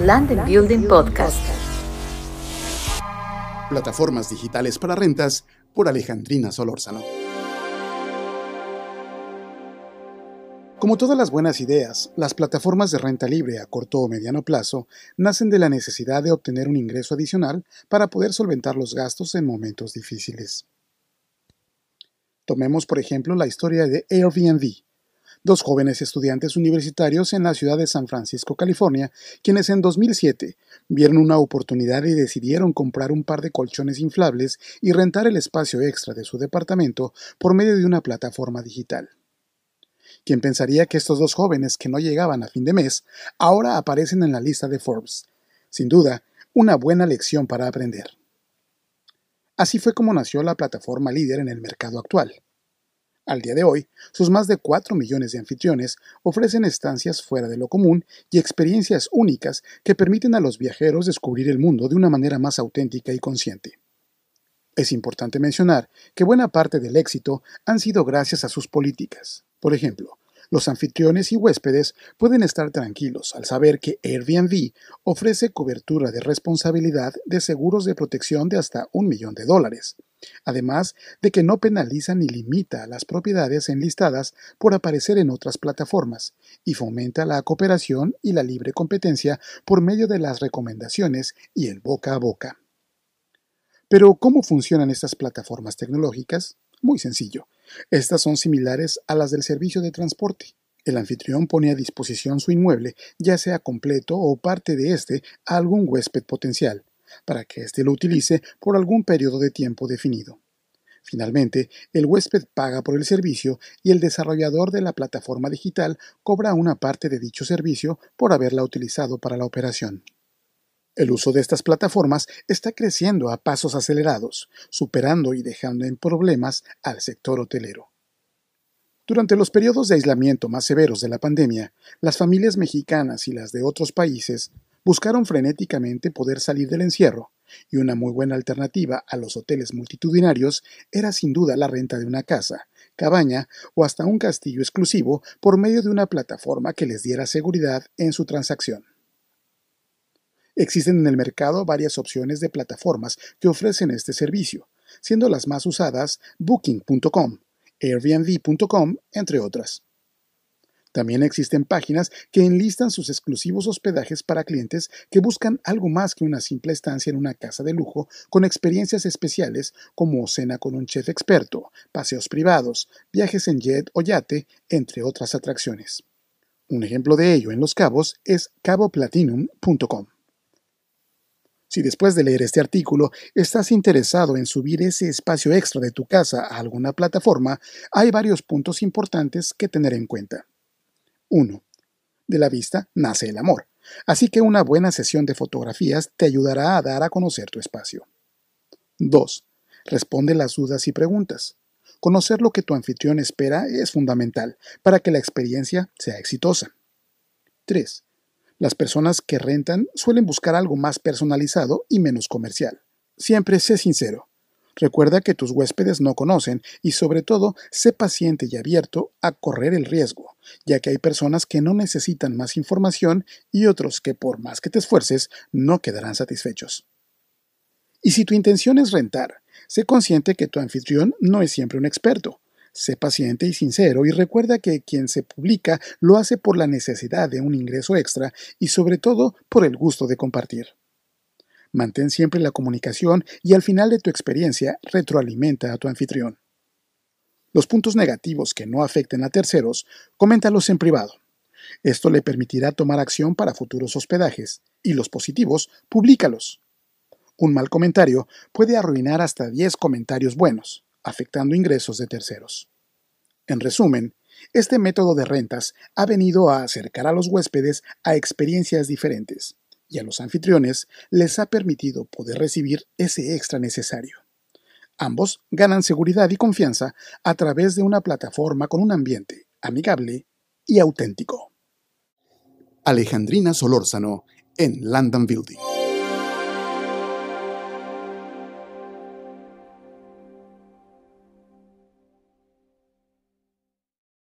Land and Building Podcast. Plataformas digitales para rentas por Alejandrina Solórzano. Como todas las buenas ideas, las plataformas de renta libre a corto o mediano plazo nacen de la necesidad de obtener un ingreso adicional para poder solventar los gastos en momentos difíciles. Tomemos por ejemplo la historia de Airbnb, dos jóvenes estudiantes universitarios en la ciudad de San Francisco, California, quienes en 2007 vieron una oportunidad y decidieron comprar un par de colchones inflables y rentar el espacio extra de su departamento por medio de una plataforma digital. ¿Quién pensaría que estos dos jóvenes que no llegaban a fin de mes ahora aparecen en la lista de Forbes? Sin duda, una buena lección para aprender. Así fue como nació la plataforma líder en el mercado actual. Al día de hoy, sus más de 4 millones de anfitriones ofrecen estancias fuera de lo común y experiencias únicas que permiten a los viajeros descubrir el mundo de una manera más auténtica y consciente. Es importante mencionar que buena parte del éxito han sido gracias a sus políticas. Por ejemplo, los anfitriones y huéspedes pueden estar tranquilos al saber que Airbnb ofrece cobertura de responsabilidad de seguros de protección de hasta un millón de dólares, además de que no penaliza ni limita las propiedades enlistadas por aparecer en otras plataformas y fomenta la cooperación y la libre competencia por medio de las recomendaciones y el boca a boca. Pero, ¿cómo funcionan estas plataformas tecnológicas? Muy sencillo. Estas son similares a las del servicio de transporte. El anfitrión pone a disposición su inmueble, ya sea completo o parte de éste, a algún huésped potencial, para que éste lo utilice por algún periodo de tiempo definido. Finalmente, el huésped paga por el servicio y el desarrollador de la plataforma digital cobra una parte de dicho servicio por haberla utilizado para la operación. El uso de estas plataformas está creciendo a pasos acelerados, superando y dejando en problemas al sector hotelero. Durante los periodos de aislamiento más severos de la pandemia, las familias mexicanas y las de otros países buscaron frenéticamente poder salir del encierro, y una muy buena alternativa a los hoteles multitudinarios era sin duda la renta de una casa, cabaña o hasta un castillo exclusivo por medio de una plataforma que les diera seguridad en su transacción. Existen en el mercado varias opciones de plataformas que ofrecen este servicio, siendo las más usadas Booking.com, Airbnb.com, entre otras. También existen páginas que enlistan sus exclusivos hospedajes para clientes que buscan algo más que una simple estancia en una casa de lujo con experiencias especiales como cena con un chef experto, paseos privados, viajes en jet o yate, entre otras atracciones. Un ejemplo de ello en Los Cabos es caboplatinum.com. Si después de leer este artículo estás interesado en subir ese espacio extra de tu casa a alguna plataforma, hay varios puntos importantes que tener en cuenta. 1. De la vista nace el amor, así que una buena sesión de fotografías te ayudará a dar a conocer tu espacio. 2. Responde las dudas y preguntas. Conocer lo que tu anfitrión espera es fundamental para que la experiencia sea exitosa. 3. Las personas que rentan suelen buscar algo más personalizado y menos comercial. Siempre sé sincero. Recuerda que tus huéspedes no conocen y sobre todo sé paciente y abierto a correr el riesgo, ya que hay personas que no necesitan más información y otros que por más que te esfuerces no quedarán satisfechos. Y si tu intención es rentar, sé consciente que tu anfitrión no es siempre un experto Sé paciente y sincero y recuerda que quien se publica lo hace por la necesidad de un ingreso extra y sobre todo por el gusto de compartir. Mantén siempre la comunicación y al final de tu experiencia retroalimenta a tu anfitrión. Los puntos negativos que no afecten a terceros, coméntalos en privado. Esto le permitirá tomar acción para futuros hospedajes y los positivos, públicalos. Un mal comentario puede arruinar hasta 10 comentarios buenos afectando ingresos de terceros. En resumen, este método de rentas ha venido a acercar a los huéspedes a experiencias diferentes y a los anfitriones les ha permitido poder recibir ese extra necesario. Ambos ganan seguridad y confianza a través de una plataforma con un ambiente amigable y auténtico. Alejandrina Solórzano en London Building.